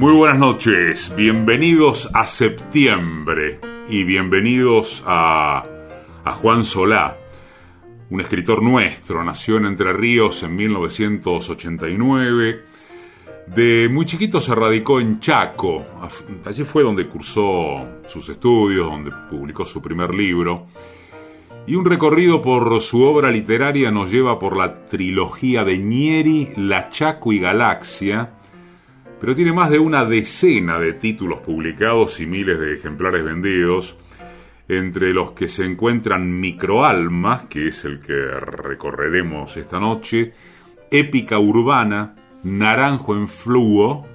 Muy buenas noches, bienvenidos a septiembre y bienvenidos a, Juan Solá, un escritor nuestro, nació en Entre Ríos en 1989, de muy chiquito se radicó en Chaco, allí fue donde cursó sus estudios, donde publicó su primer libro, y un recorrido por su obra literaria nos lleva por la trilogía de Nieri, La Chaco y Galaxia, pero tiene más de una decena de títulos publicados y miles de ejemplares vendidos, entre los que se encuentran Microalmas, que es el que recorreremos esta noche, Épica Urbana, Naranjo en Fluo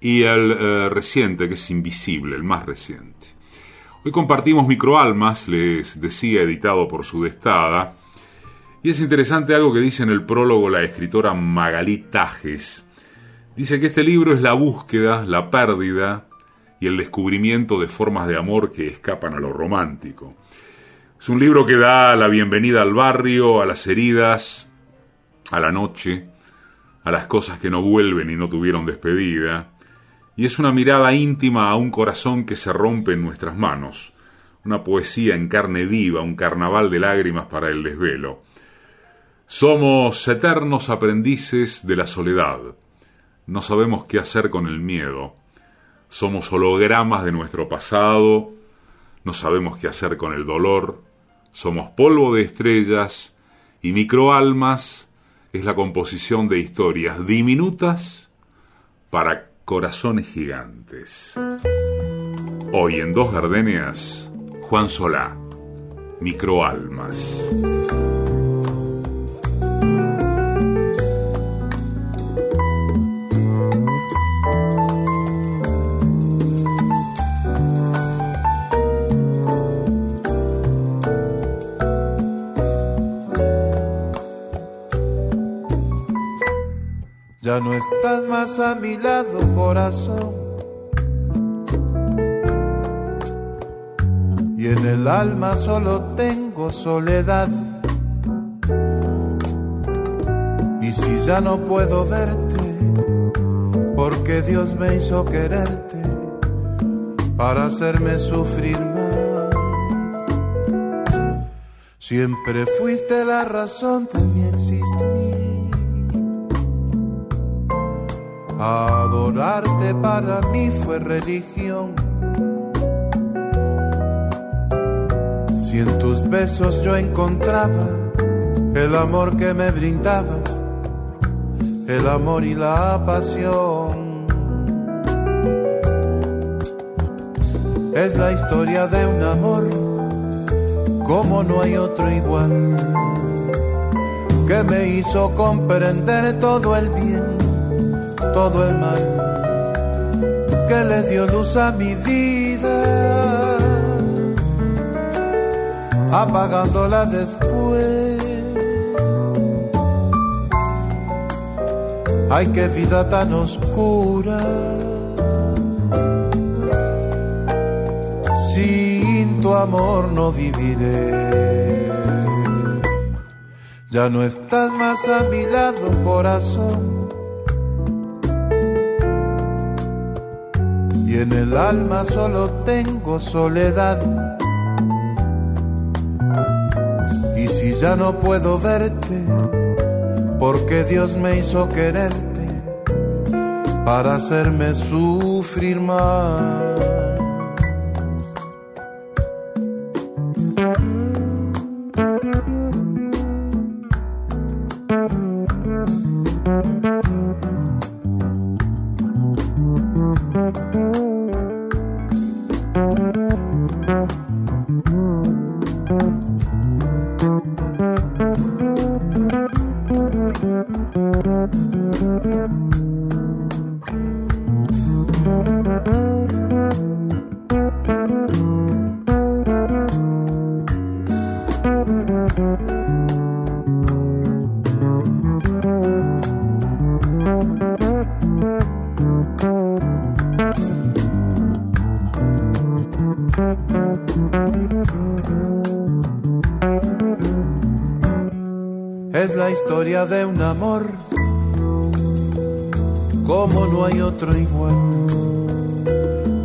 y el eh, reciente, que es Invisible, el más reciente. Hoy compartimos Microalmas, les decía, editado por Sudestada, y es interesante algo que dice en el prólogo la escritora Magalí Tajes, Dice que este libro es la búsqueda, la pérdida y el descubrimiento de formas de amor que escapan a lo romántico. Es un libro que da la bienvenida al barrio, a las heridas, a la noche, a las cosas que no vuelven y no tuvieron despedida, y es una mirada íntima a un corazón que se rompe en nuestras manos, una poesía en carne viva, un carnaval de lágrimas para el desvelo. Somos eternos aprendices de la soledad, no sabemos qué hacer con el miedo. Somos hologramas de nuestro pasado. No sabemos qué hacer con el dolor. Somos polvo de estrellas y microalmas es la composición de historias diminutas para corazones gigantes. Hoy en Dos Gardenias, Juan Solá, Microalmas. A mi lado, corazón. Y en el alma solo tengo soledad. Y si ya no puedo verte, porque Dios me hizo quererte para hacerme sufrir más. Siempre fuiste la razón de mi existir Adorarte para mí fue religión. Si en tus besos yo encontraba el amor que me brindabas, el amor y la pasión. Es la historia de un amor como no hay otro igual, que me hizo comprender todo el bien todo el mal que le dio luz a mi vida, apagándola después. Ay, qué vida tan oscura. Sin tu amor no viviré. Ya no estás más a mi lado, corazón en el alma solo tengo soledad. Y si ya no puedo verte, porque Dios me hizo quererte para hacerme sufrir más.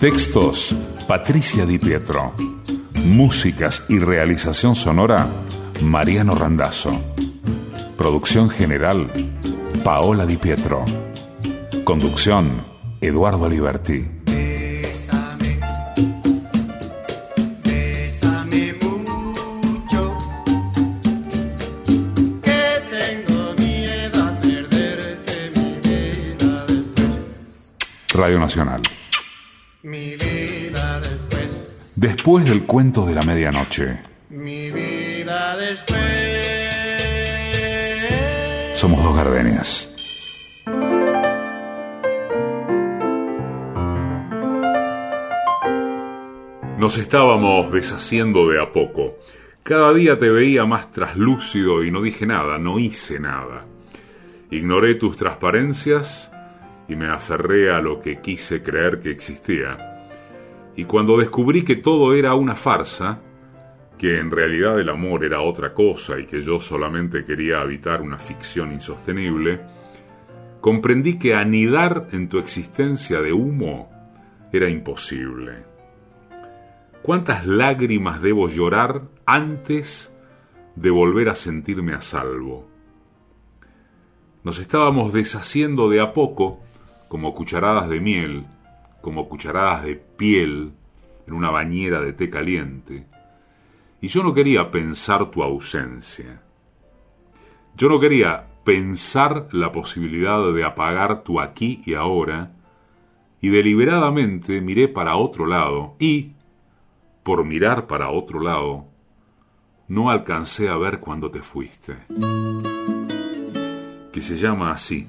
Textos Patricia Di Pietro. Músicas y realización sonora, Mariano Randazzo. Producción general, Paola Di Pietro. Conducción, Eduardo Aliberti. Radio Nacional. Después del cuento de la medianoche. Mi vida después. Somos dos gardenias. Nos estábamos deshaciendo de a poco. Cada día te veía más traslúcido y no dije nada, no hice nada. Ignoré tus transparencias y me aferré a lo que quise creer que existía y cuando descubrí que todo era una farsa, que en realidad el amor era otra cosa y que yo solamente quería habitar una ficción insostenible, comprendí que anidar en tu existencia de humo era imposible. ¿Cuántas lágrimas debo llorar antes de volver a sentirme a salvo? Nos estábamos deshaciendo de a poco, como cucharadas de miel, como cucharadas de piel en una bañera de té caliente, y yo no quería pensar tu ausencia. Yo no quería pensar la posibilidad de apagar tu aquí y ahora, y deliberadamente miré para otro lado y, por mirar para otro lado, no alcancé a ver cuando te fuiste. Que se llama así,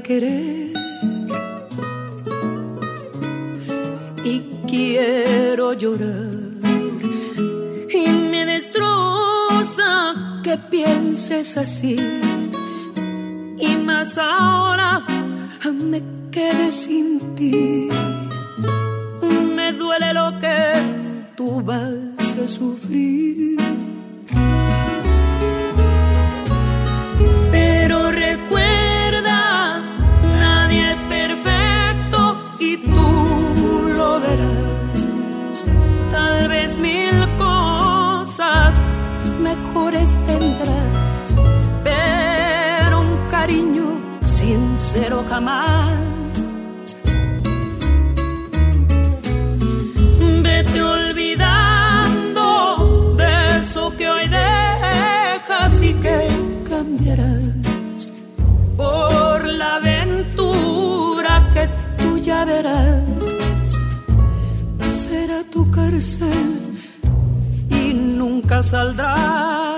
querer. Y quiero llorar. Y me destroza que pienses así. Y más ahora me quedé sin ti. Me duele lo que tú vas a sufrir. Vete olvidando de eso que hoy dejas y que cambiarás por la aventura que tú ya verás. Será tu cárcel y nunca saldrás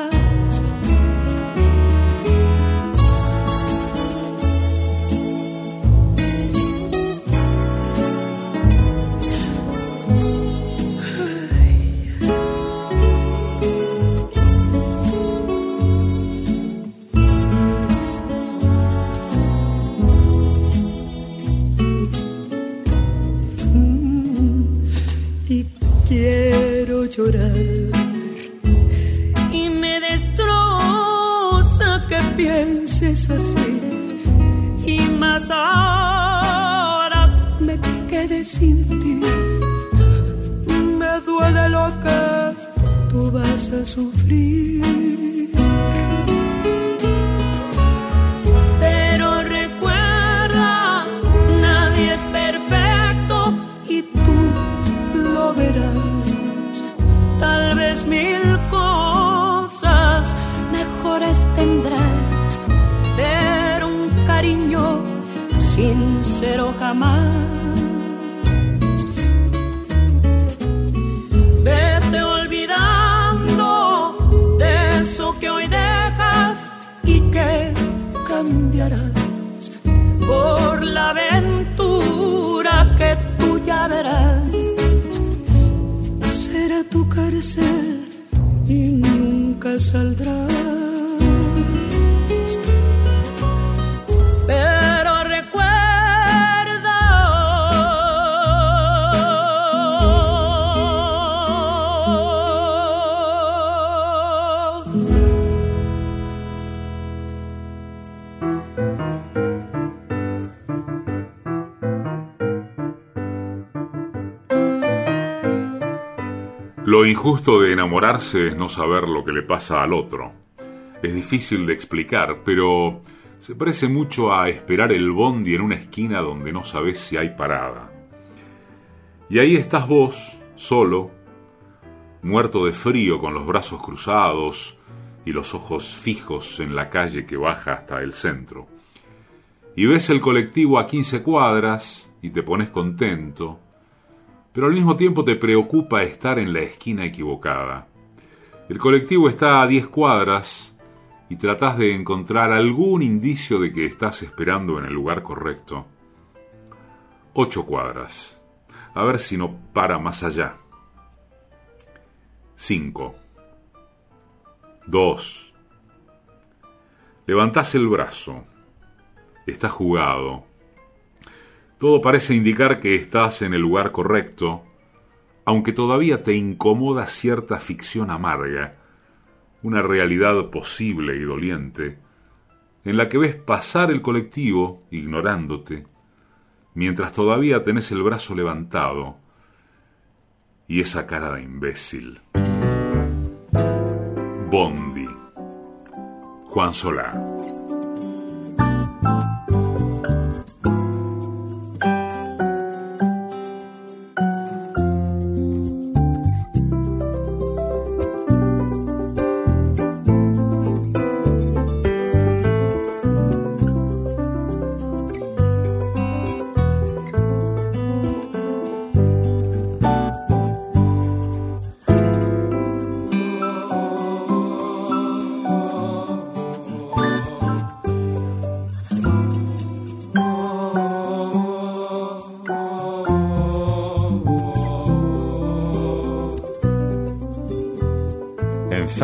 Lo injusto de enamorarse es no saber lo que le pasa al otro. Es difícil de explicar, pero se parece mucho a esperar el bondi en una esquina donde no sabes si hay parada. Y ahí estás vos, solo, muerto de frío con los brazos cruzados y los ojos fijos en la calle que baja hasta el centro. Y ves el colectivo a 15 cuadras y te pones contento, pero al mismo tiempo te preocupa estar en la esquina equivocada. El colectivo está a 10 cuadras y tratás de encontrar algún indicio de que estás esperando en el lugar correcto. 8 cuadras. A ver si no para más allá. 5. 2. Levantás el brazo. Está jugado. Todo parece indicar que estás en el lugar correcto, aunque todavía te incomoda cierta ficción amarga, una realidad posible y doliente, en la que ves pasar el colectivo ignorándote, mientras todavía tenés el brazo levantado y esa cara de imbécil. Bondi. Juan Solá.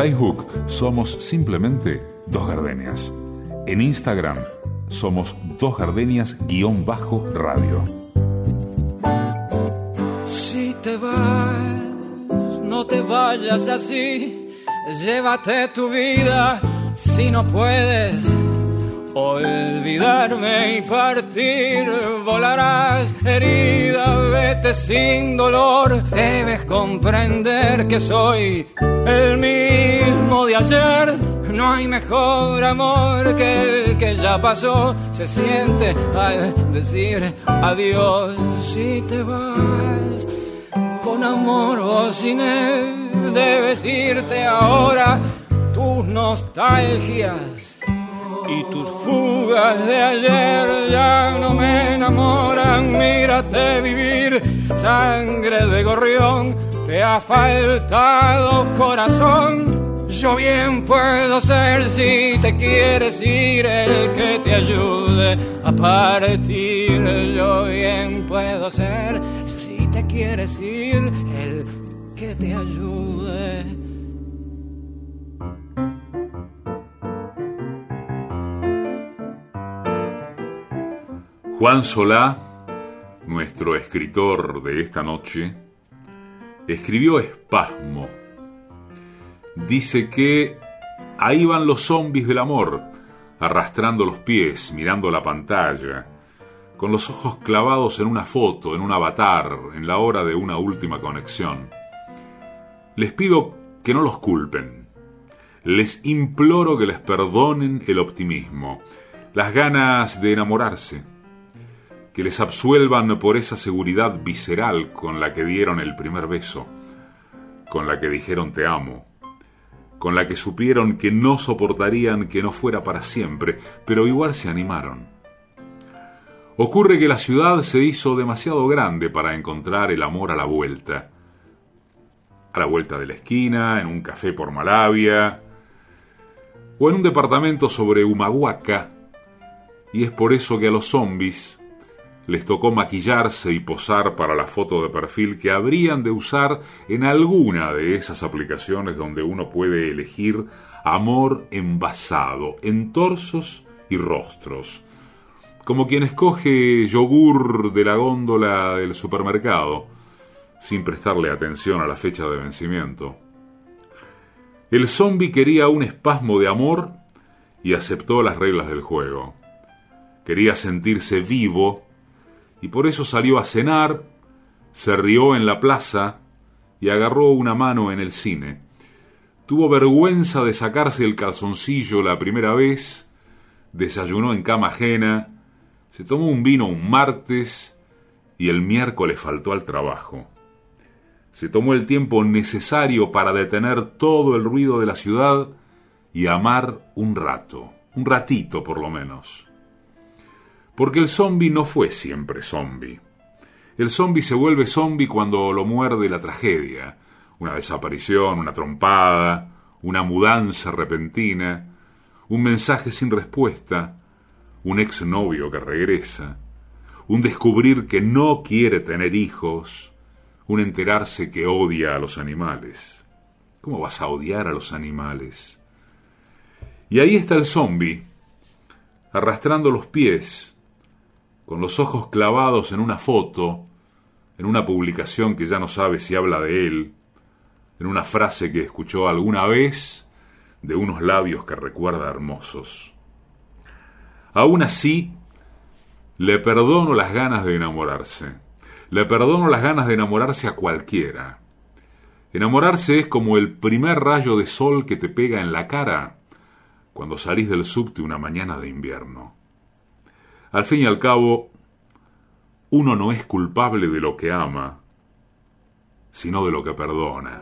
Facebook somos simplemente Dos Gardenias. En Instagram somos Dos Gardenias-radio. Si te vas, no te vayas así. Llévate tu vida si no puedes olvidarme y partir. Volarás herida, vete sin dolor. Debes comprender que soy el mismo de ayer. No hay mejor amor que el que ya pasó. Se siente al decir adiós si te vas con amor o sin él. Debes irte ahora. Tus nostalgias y tus fugas de ayer ya no me enamoran. Mírate vivir, sangre de gorrión, te ha faltado corazón. Yo bien puedo ser si te quieres ir el que te ayude a partir. Yo bien puedo ser si te quieres ir el que te ayude. Juan Solá, nuestro escritor de esta noche, escribió Espasmo. Dice que ahí van los zombies del amor, arrastrando los pies, mirando la pantalla, con los ojos clavados en una foto, en un avatar, en la hora de una última conexión. Les pido que no los culpen. Les imploro que les perdonen el optimismo, las ganas de enamorarse, que les absuelvan por esa seguridad visceral con la que dieron el primer beso, con la que dijeron te amo, con la que supieron que no soportarían que no fuera para siempre, pero igual se animaron. Ocurre que la ciudad se hizo demasiado grande para encontrar el amor a la vuelta. A la vuelta de la esquina, en un café por Malavia, o en un departamento sobre Humahuaca, y es por eso que a los zombies les tocó maquillarse y posar para la foto de perfil que habrían de usar en alguna de esas aplicaciones donde uno puede elegir amor envasado en torsos y rostros, como quien escoge yogur de la góndola del supermercado, sin prestarle atención a la fecha de vencimiento. El zombie quería un espasmo de amor y aceptó las reglas del juego. Quería sentirse vivo y por eso salió a cenar, se rió en la plaza y agarró una mano en el cine. Tuvo vergüenza de sacarse el calzoncillo la primera vez, desayunó en cama ajena, se tomó un vino un martes y el miércoles faltó al trabajo. Se tomó el tiempo necesario para detener todo el ruido de la ciudad y amar un rato, un ratito por lo menos. Porque el zombi no fue siempre zombi. El zombi se vuelve zombi cuando lo muerde la tragedia, una desaparición, una trompada, una mudanza repentina, un mensaje sin respuesta, un exnovio que regresa, un descubrir que no quiere tener hijos, un enterarse que odia a los animales. ¿Cómo vas a odiar a los animales? Y ahí está el zombi, arrastrando los pies, con los ojos clavados en una foto, en una publicación que ya no sabe si habla de él, en una frase que escuchó alguna vez de unos labios que recuerda hermosos. Aún así, le perdono las ganas de enamorarse. Le perdono las ganas de enamorarse a cualquiera. Enamorarse es como el primer rayo de sol que te pega en la cara cuando salís del subte una mañana de invierno. Al fin y al cabo, uno no es culpable de lo que ama, sino de lo que perdona.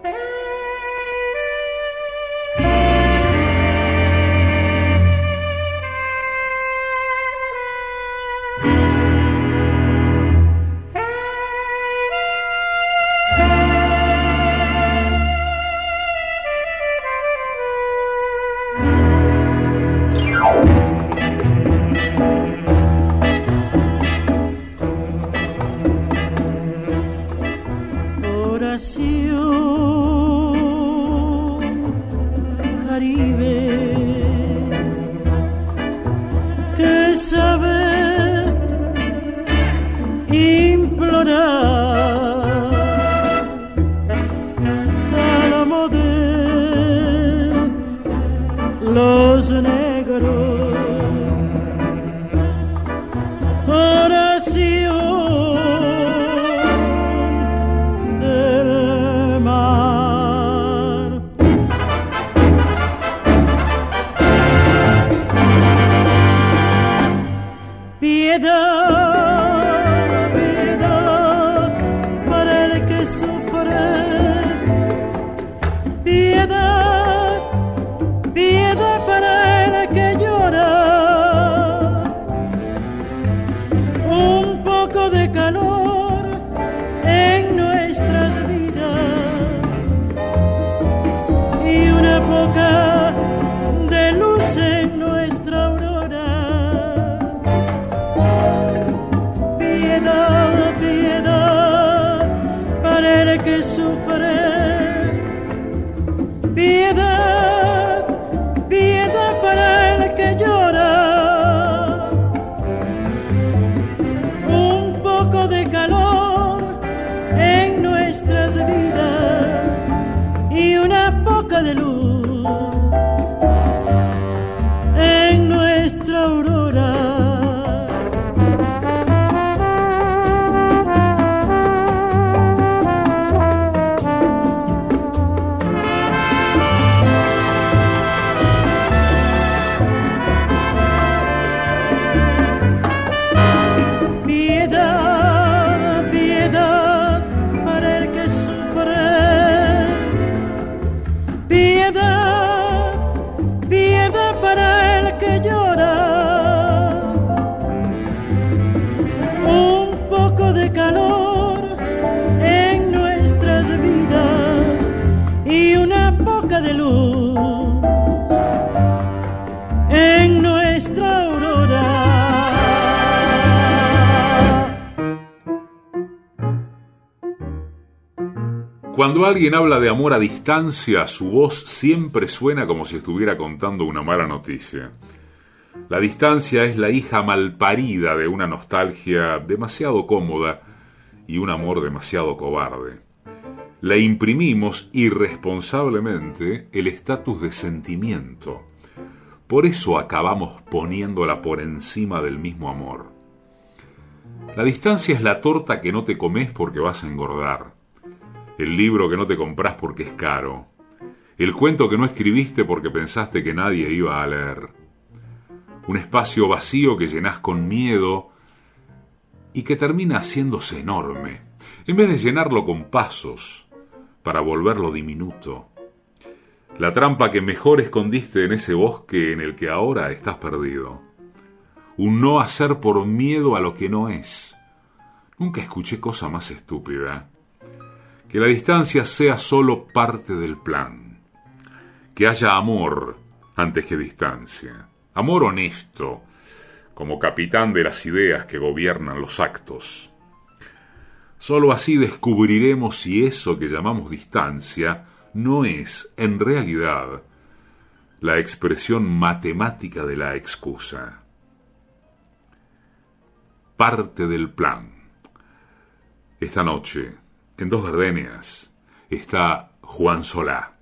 Cuando alguien habla de amor a distancia, su voz siempre suena como si estuviera contando una mala noticia. La distancia es la hija malparida de una nostalgia demasiado cómoda y un amor demasiado cobarde. Le imprimimos irresponsablemente el estatus de sentimiento. Por eso acabamos poniéndola por encima del mismo amor. La distancia es la torta que no te comes porque vas a engordar el libro que no te compras porque es caro, el cuento que no escribiste porque pensaste que nadie iba a leer, un espacio vacío que llenas con miedo y que termina haciéndose enorme, en vez de llenarlo con pasos para volverlo diminuto. La trampa que mejor escondiste en ese bosque en el que ahora estás perdido. Un no hacer por miedo a lo que no es. Nunca escuché cosa más estúpida que la distancia sea solo parte del plan, que haya amor antes que distancia, amor honesto, como capitán de las ideas que gobiernan los actos. Solo así descubriremos si eso que llamamos distancia no es, en realidad, la expresión matemática de la excusa. Parte del plan. Esta noche, en Dos Gardenias está Juan Solá.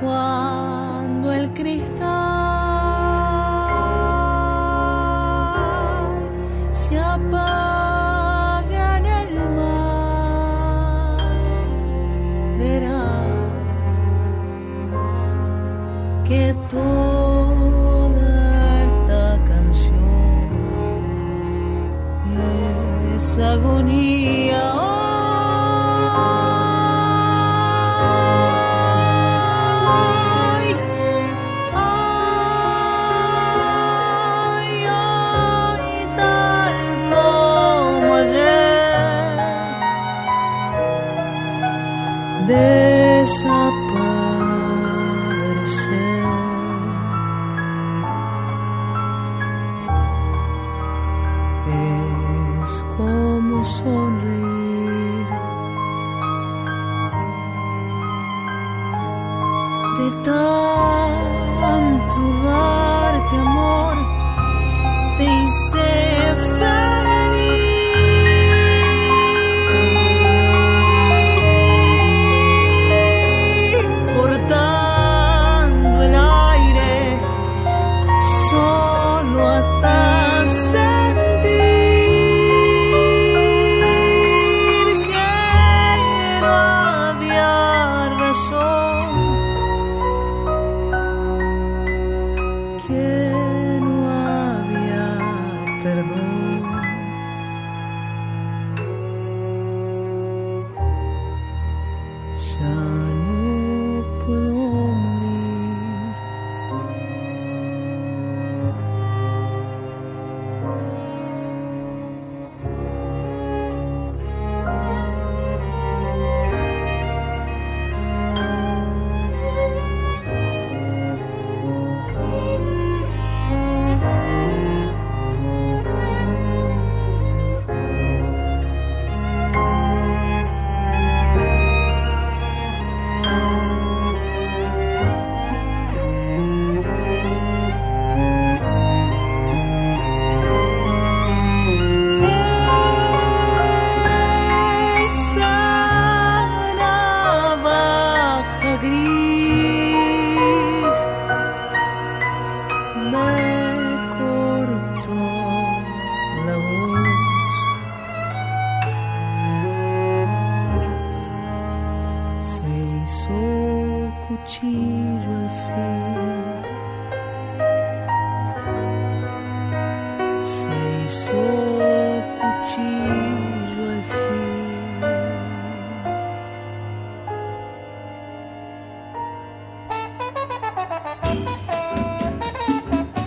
cuando el cristal 想。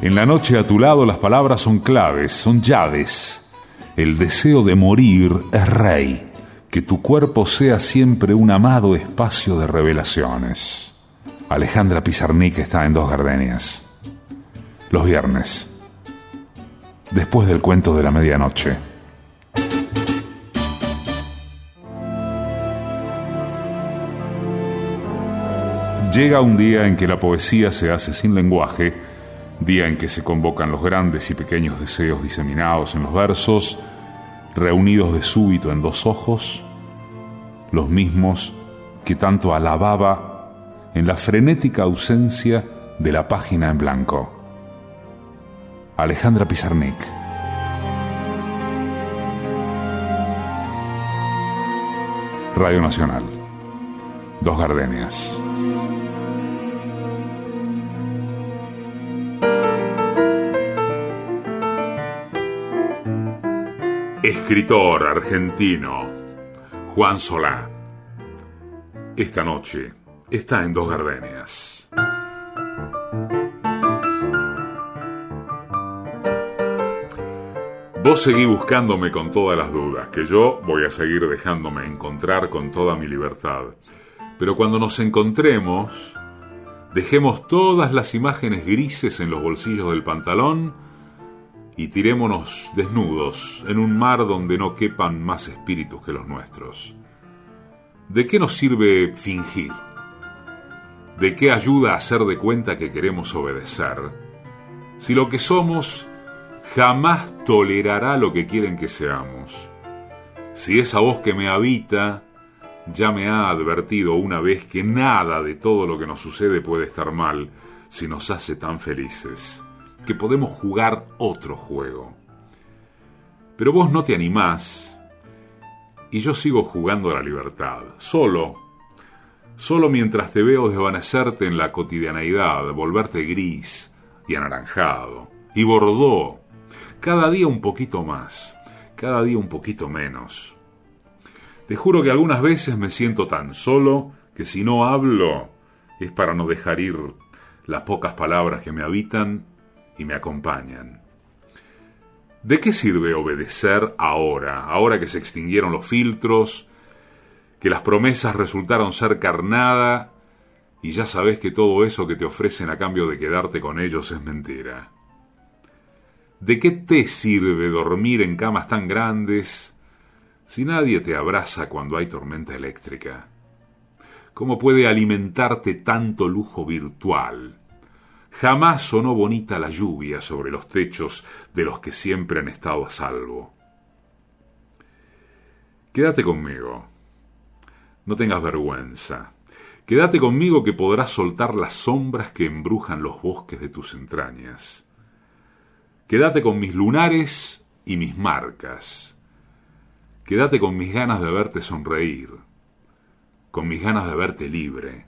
En la noche a tu lado las palabras son claves, son llaves. El deseo de morir es rey. Que tu cuerpo sea siempre un amado espacio de revelaciones. Alejandra Pizarnik está en Dos Gardenias. Los viernes. Después del cuento de la medianoche. Llega un día en que la poesía se hace sin lenguaje día en que se convocan los grandes y pequeños deseos diseminados en los versos, reunidos de súbito en dos ojos, los mismos que tanto alababa en la frenética ausencia de la página en blanco. Alejandra Pizarnik. Radio Nacional. Dos Gardenias. Escritor argentino Juan Solá. Esta noche está en Dos Gardenias. Vos seguí buscándome con todas las dudas, que yo voy a seguir dejándome encontrar con toda mi libertad. Pero cuando nos encontremos, dejemos todas las imágenes grises en los bolsillos del pantalón y tirémonos desnudos en un mar donde no quepan más espíritus que los nuestros. ¿De qué nos sirve fingir? ¿De qué ayuda hacer de cuenta que queremos obedecer? Si lo que somos jamás tolerará lo que quieren que seamos. Si esa voz que me habita ya me ha advertido una vez que nada de todo lo que nos sucede puede estar mal si nos hace tan felices que podemos jugar otro juego. Pero vos no te animás y yo sigo jugando a la libertad, solo, solo mientras te veo desvanecerte en la cotidianeidad, volverte gris y anaranjado, y bordó, cada día un poquito más, cada día un poquito menos. Te juro que algunas veces me siento tan solo que si no hablo es para no dejar ir las pocas palabras que me habitan y me acompañan. ¿De qué sirve obedecer ahora, ahora que se extinguieron los filtros, que las promesas resultaron ser carnada y ya sabes que todo eso que te ofrecen a cambio de quedarte con ellos es mentira? ¿De qué te sirve dormir en camas tan grandes si nadie te abraza cuando hay tormenta eléctrica? ¿Cómo puede alimentarte tanto lujo virtual? Jamás sonó bonita la lluvia sobre los techos de los que siempre han estado a salvo. Quédate conmigo. No tengas vergüenza. Quédate conmigo que podrás soltar las sombras que embrujan los bosques de tus entrañas. Quédate con mis lunares y mis marcas. Quédate con mis ganas de verte sonreír, con mis ganas de verte libre.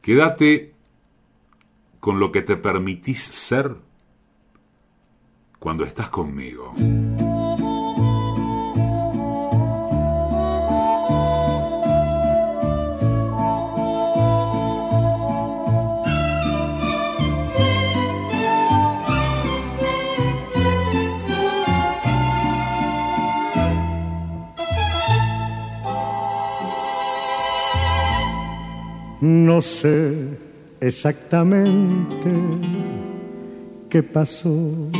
Quédate con lo que te permitís ser cuando estás conmigo. No sé exactamente qué pasó.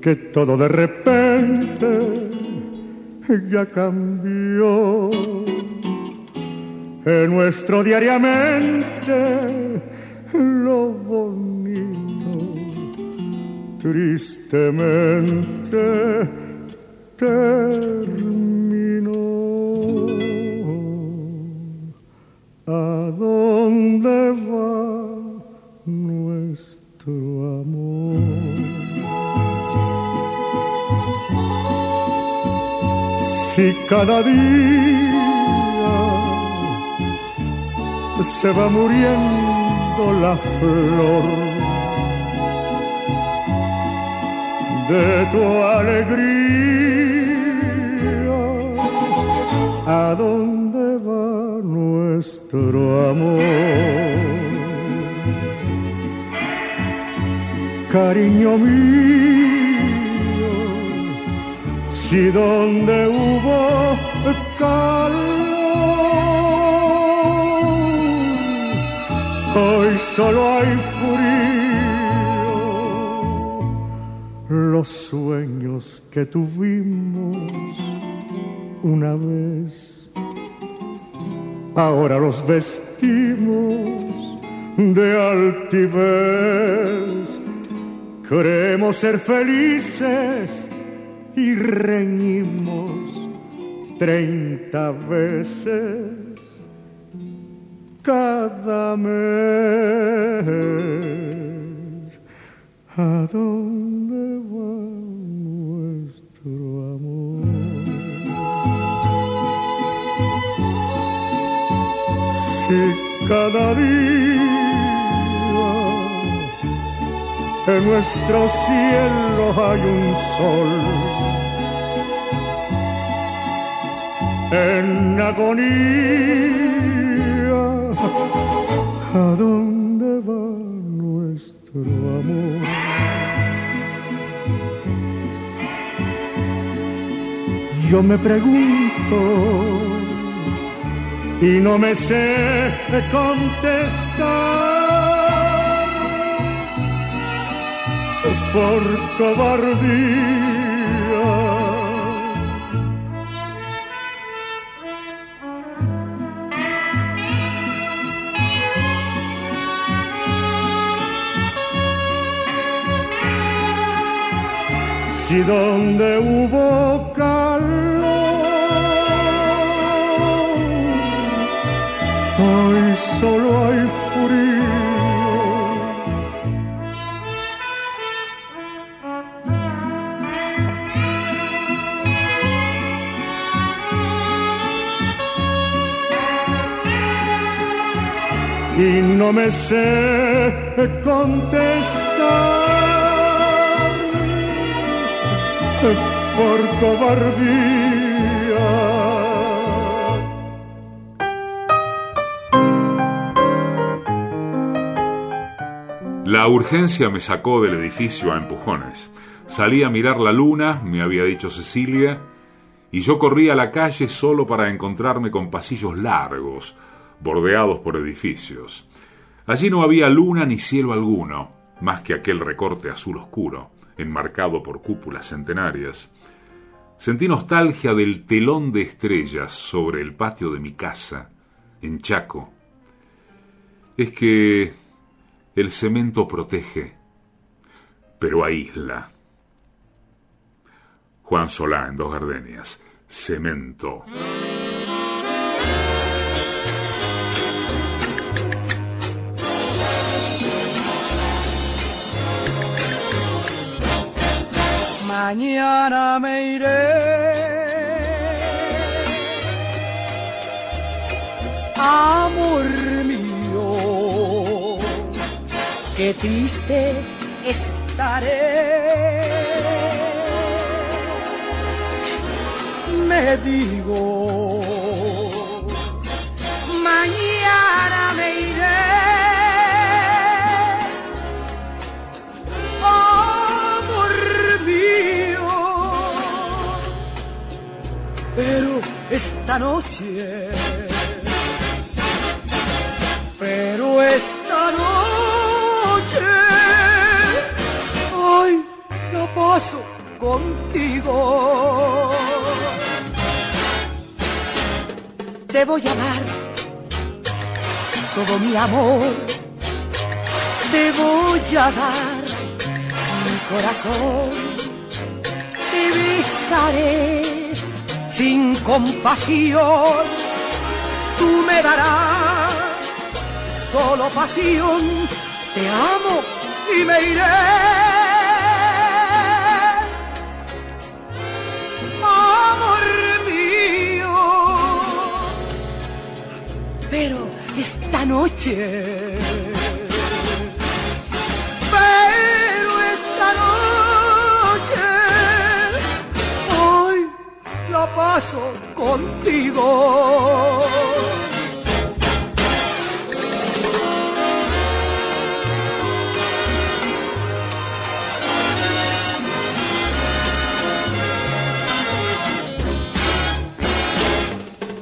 Que todo de repente ya cambió. En nuestro diariamente lo bonito, tristemente terminó. ¿A dónde va nuestro amor? Si cada día se va muriendo la flor de tu alegría, ¿a dónde va nuestro amor? Cariño mío, si donde hubo calor, hoy solo hay frío. Los sueños que tuvimos una vez, ahora los vestimos de altivez. Queremos ser felices y reñimos treinta veces cada mes. ¿A dónde va cada día en nuestro cielo hay un sol. En agonía, ¿a dónde va nuestro amor? Yo me pregunto y no me sé contestar. por cobardía. Si donde hubo calor, solo hay frío. y no me sé contestar por cobardía. La urgencia me sacó del edificio a empujones. Salí a mirar la luna, me había dicho Cecilia, y yo corrí a la calle solo para encontrarme con pasillos largos, bordeados por edificios. Allí no había luna ni cielo alguno, más que aquel recorte azul oscuro, enmarcado por cúpulas centenarias. Sentí nostalgia del telón de estrellas sobre el patio de mi casa, en Chaco. Es que el cemento protege, pero aísla. Juan Solá en Dos Gardenias. Cemento. Mañana me iré. Amor qué triste estaré. Me digo, mañana me iré. Mío, pero esta noche, voy a dar todo mi amor, te voy a dar mi corazón, te besaré sin compasión, tú me darás solo pasión. Te amo y me iré. Esta noche. Pero esta noche. Hoy la paso contigo.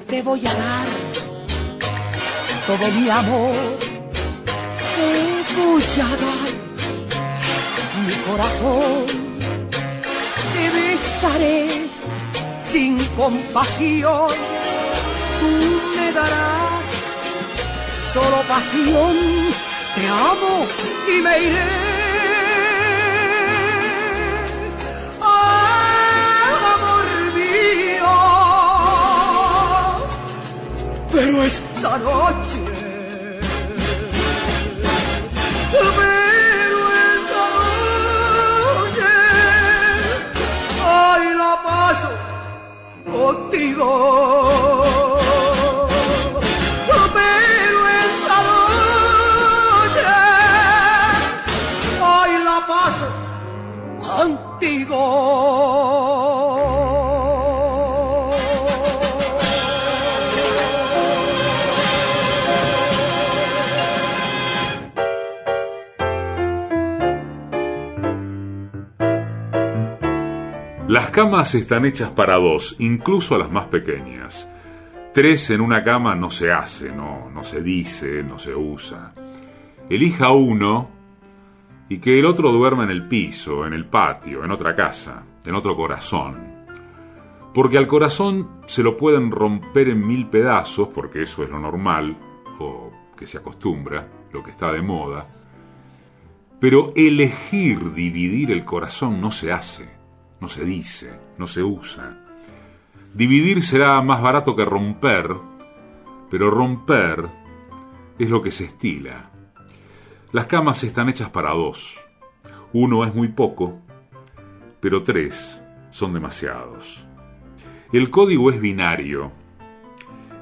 Te voy a dar todo mi amor. Te voy mi corazón. Te besaré sin compasión. Tú me darás solo pasión. Te amo y me iré. Pero esta noche. Pero esta noche. Ay, la paso contigo. Camas están hechas para dos, incluso las más pequeñas. Tres en una cama no se hace, no, no se dice, no se usa. Elija uno y que el otro duerma en el piso, en el patio, en otra casa, en otro corazón. Porque al corazón se lo pueden romper en mil pedazos, porque eso es lo normal, o que se acostumbra, lo que está de moda. Pero elegir dividir el corazón no se hace, no se dice, no se usa. Dividir será más barato que romper, pero romper es lo que se estila. Las camas están hechas para dos. Uno es muy poco, pero tres son demasiados. El código es binario.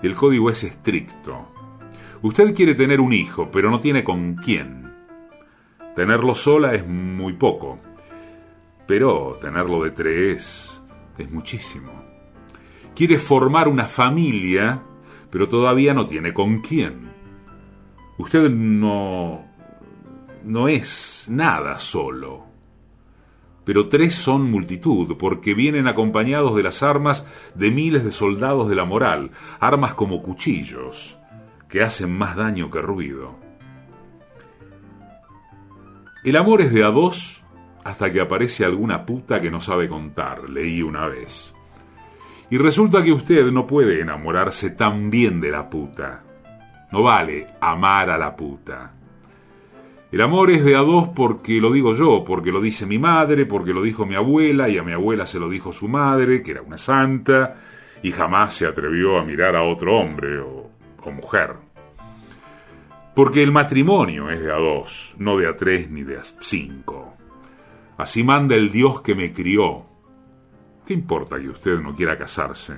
El código es estricto. Usted quiere tener un hijo, pero no tiene con quién. Tenerlo sola es muy poco, pero tenerlo de tres es muchísimo. Quiere formar una familia, pero todavía no tiene con quién. Usted no no es nada solo. Pero tres son multitud, porque vienen acompañados de las armas de miles de soldados de la moral, armas como cuchillos, que hacen más daño que ruido. El amor es de a dos hasta que aparece alguna puta que no sabe contar, leí una vez. Y resulta que usted no puede enamorarse tan bien de la puta. No vale amar a la puta. El amor es de a dos porque lo digo yo, porque lo dice mi madre, porque lo dijo mi abuela y a mi abuela se lo dijo su madre, que era una santa, y jamás se atrevió a mirar a otro hombre o, o mujer. Porque el matrimonio es de a dos, no de a tres ni de a cinco. Así manda el Dios que me crió. ¿Qué importa que usted no quiera casarse?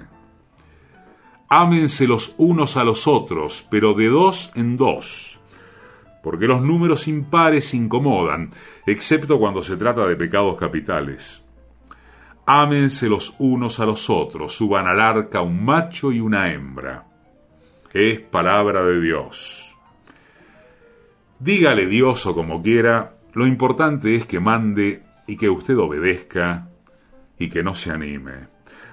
Ámense los unos a los otros, pero de dos en dos porque los números impares incomodan, excepto cuando se trata de pecados capitales. Ámense los unos a los otros, suban al arca un macho y una hembra. Es palabra de Dios. Dígale Dios o como quiera, lo importante es que mande y que usted obedezca y que no se anime.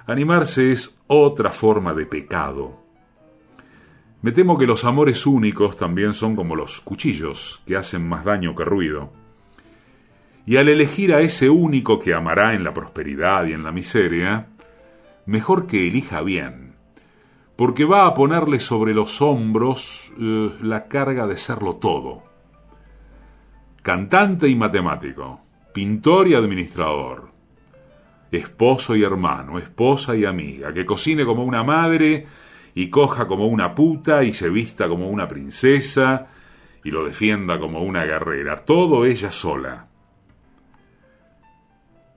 Animarse es otra forma de pecado. Me temo que los amores únicos también son como los cuchillos, que hacen más daño que ruido. Y al elegir a ese único que amará en la prosperidad y en la miseria, mejor que elija bien, porque va a ponerle sobre los hombros eh, la carga de serlo todo. Cantante y matemático, pintor y administrador, esposo y hermano, esposa y amiga, que cocine como una madre, y coja como una puta y se vista como una princesa y lo defienda como una guerrera. Todo ella sola.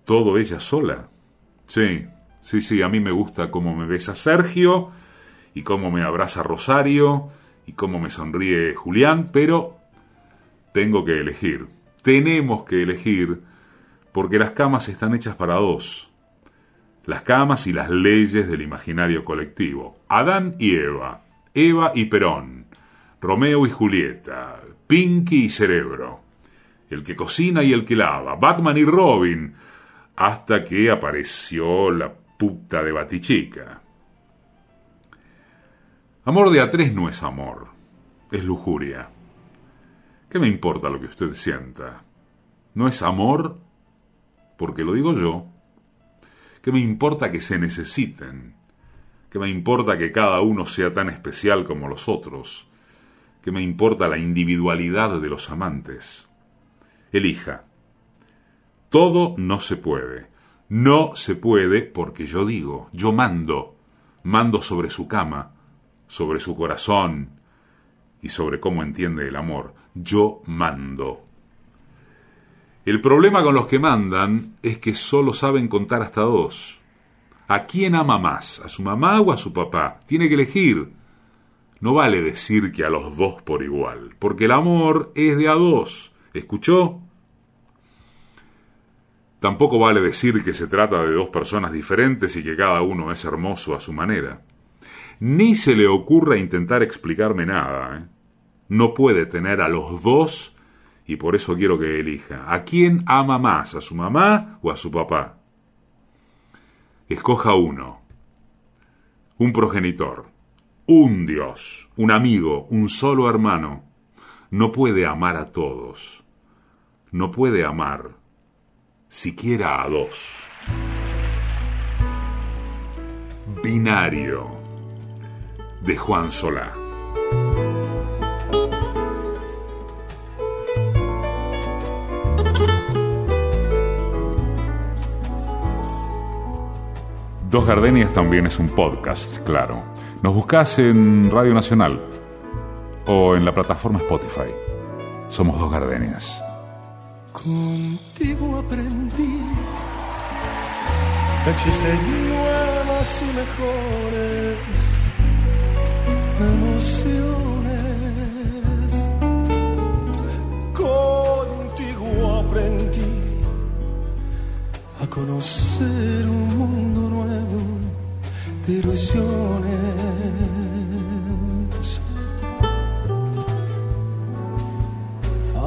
Todo ella sola. Sí, sí, sí, a mí me gusta cómo me besa Sergio y cómo me abraza Rosario y cómo me sonríe Julián, pero tengo que elegir. Tenemos que elegir porque las camas están hechas para dos. Las camas y las leyes del imaginario colectivo. Adán y Eva, Eva y Perón, Romeo y Julieta, Pinky y Cerebro, el que cocina y el que lava, Batman y Robin, hasta que apareció la puta de Batichica. Amor de a tres no es amor, es lujuria. ¿Qué me importa lo que usted sienta? No es amor porque lo digo yo. ¿Qué me importa que se necesiten? ¿Qué me importa que cada uno sea tan especial como los otros? ¿Qué me importa la individualidad de los amantes? Elija. Todo no se puede. No se puede porque yo digo, yo mando, mando sobre su cama, sobre su corazón y sobre cómo entiende el amor. Yo mando. El problema con los que mandan es que solo saben contar hasta dos. ¿A quién ama más? ¿A su mamá o a su papá? Tiene que elegir. No vale decir que a los dos por igual, porque el amor es de a dos. ¿Escuchó? Tampoco vale decir que se trata de dos personas diferentes y que cada uno es hermoso a su manera. Ni se le ocurra intentar explicarme nada. ¿eh? No puede tener a los dos y por eso quiero que elija. ¿A quién ama más? ¿A su mamá o a su papá? Escoja uno. Un progenitor un Dios, un amigo, un solo hermano, no puede amar a todos, no puede amar siquiera a dos. Binario de Juan Solá. Dos Gardenias también es un podcast, claro. Nos buscas en Radio Nacional o en la plataforma Spotify. Somos dos gardenias. Contigo aprendí existen nuevas y mejores emociones. Contigo aprendí a conocer un mundo de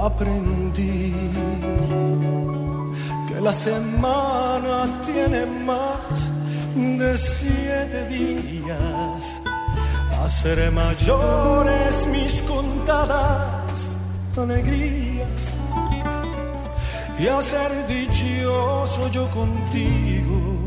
aprendí que la semana tiene más de siete días. Hacer mayores mis contadas alegrías y hacer dichoso yo contigo.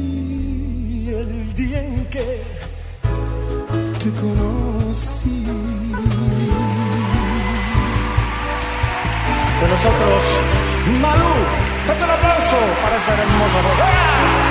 día en que te conocí. De nosotros, Malú, fuerte el aplauso para esa hermosa mujer.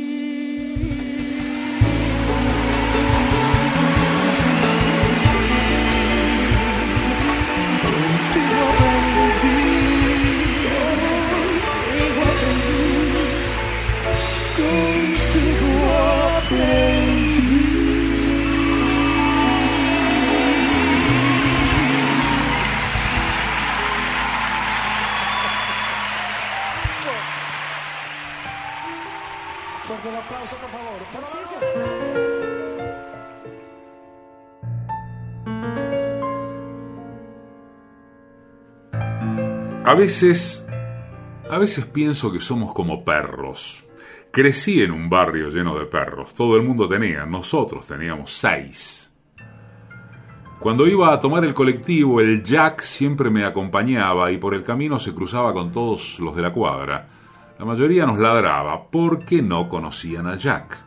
El aplauso, por favor. A veces, a veces pienso que somos como perros. Crecí en un barrio lleno de perros. Todo el mundo tenía, nosotros teníamos seis. Cuando iba a tomar el colectivo, el Jack siempre me acompañaba y por el camino se cruzaba con todos los de la cuadra. La mayoría nos ladraba porque no conocían al Jack.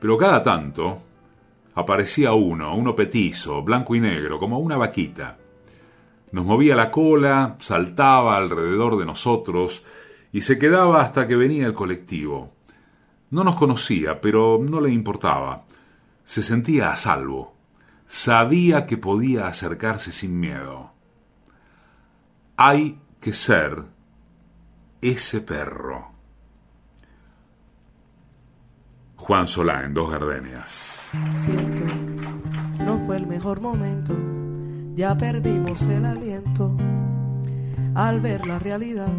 Pero cada tanto aparecía uno, uno petizo, blanco y negro, como una vaquita. Nos movía la cola, saltaba alrededor de nosotros y se quedaba hasta que venía el colectivo. No nos conocía, pero no le importaba. Se sentía a salvo. Sabía que podía acercarse sin miedo. Hay que ser ese perro. Juan Solá en Dos Gardenias. Siento, no fue el mejor momento, ya perdimos el aliento al ver la realidad,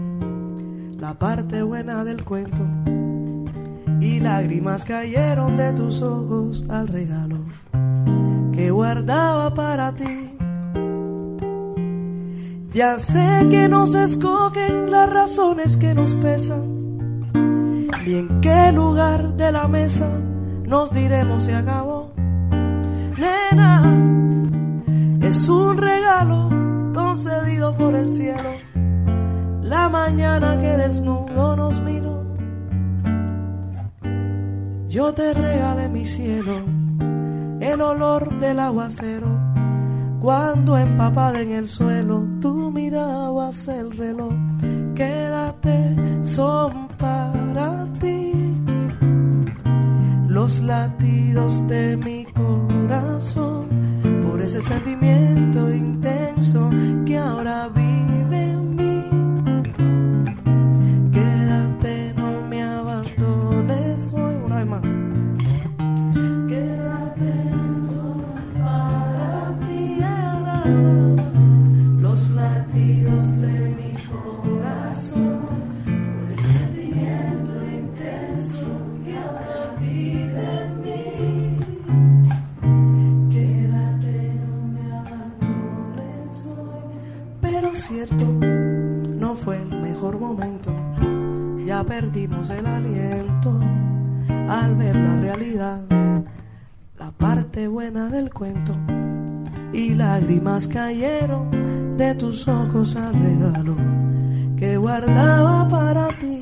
la parte buena del cuento. Y lágrimas cayeron de tus ojos al regalo que guardaba para ti. Ya sé que nos escogen las razones que nos pesan y en qué lugar de la mesa nos diremos se acabó. Nena, es un regalo concedido por el cielo. La mañana que desnudo nos miro, yo te regalé mi cielo, el olor del aguacero. Cuando empapada en el suelo, tú mirabas el reloj. Quédate, son para ti los latidos de mi corazón por ese sentimiento intenso que ahora vive en mí. Perdimos el aliento al ver la realidad, la parte buena del cuento. Y lágrimas cayeron de tus ojos al regalo que guardaba para ti.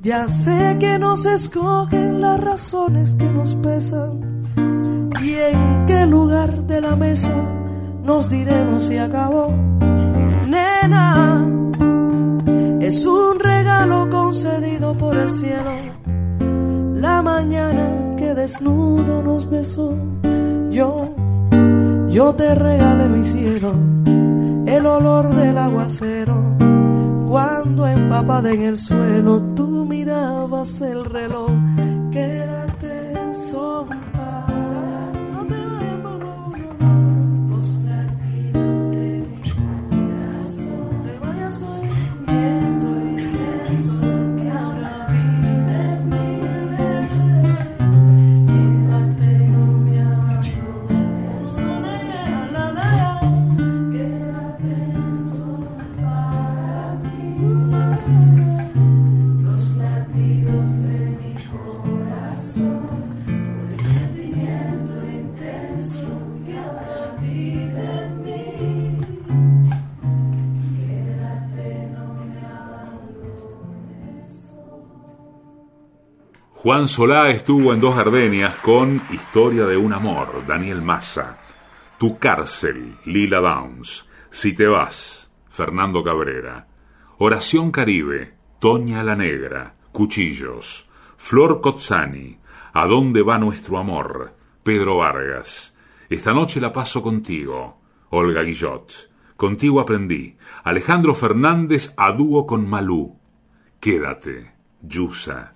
Ya sé que nos escogen las razones que nos pesan y en qué lugar de la mesa nos diremos si acabó. Nena, es un regalo concedido por el cielo. La mañana que desnudo nos besó, yo, yo te regalé mi cielo, el olor del aguacero. Cuando empapada en el suelo tú mirabas el reloj, quédate sola Juan Solá estuvo en dos Gardenias con Historia de un amor, Daniel Massa. Tu cárcel, Lila Downs. Si te vas, Fernando Cabrera. Oración Caribe, Toña la Negra. Cuchillos. Flor Cozzani. ¿A dónde va nuestro amor? Pedro Vargas. Esta noche la paso contigo. Olga Guillot. Contigo aprendí. Alejandro Fernández a dúo con Malú. Quédate. Yusa.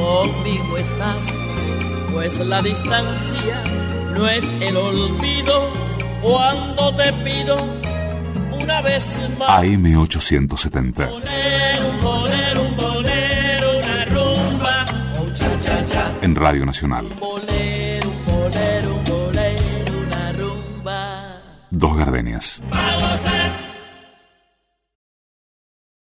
conmigo estás, pues la distancia no es el olvido cuando te pido una vez más. AM870. una rumba, En Radio Nacional. Bolero, bolero, bolero, una rumba. Dos gardenias.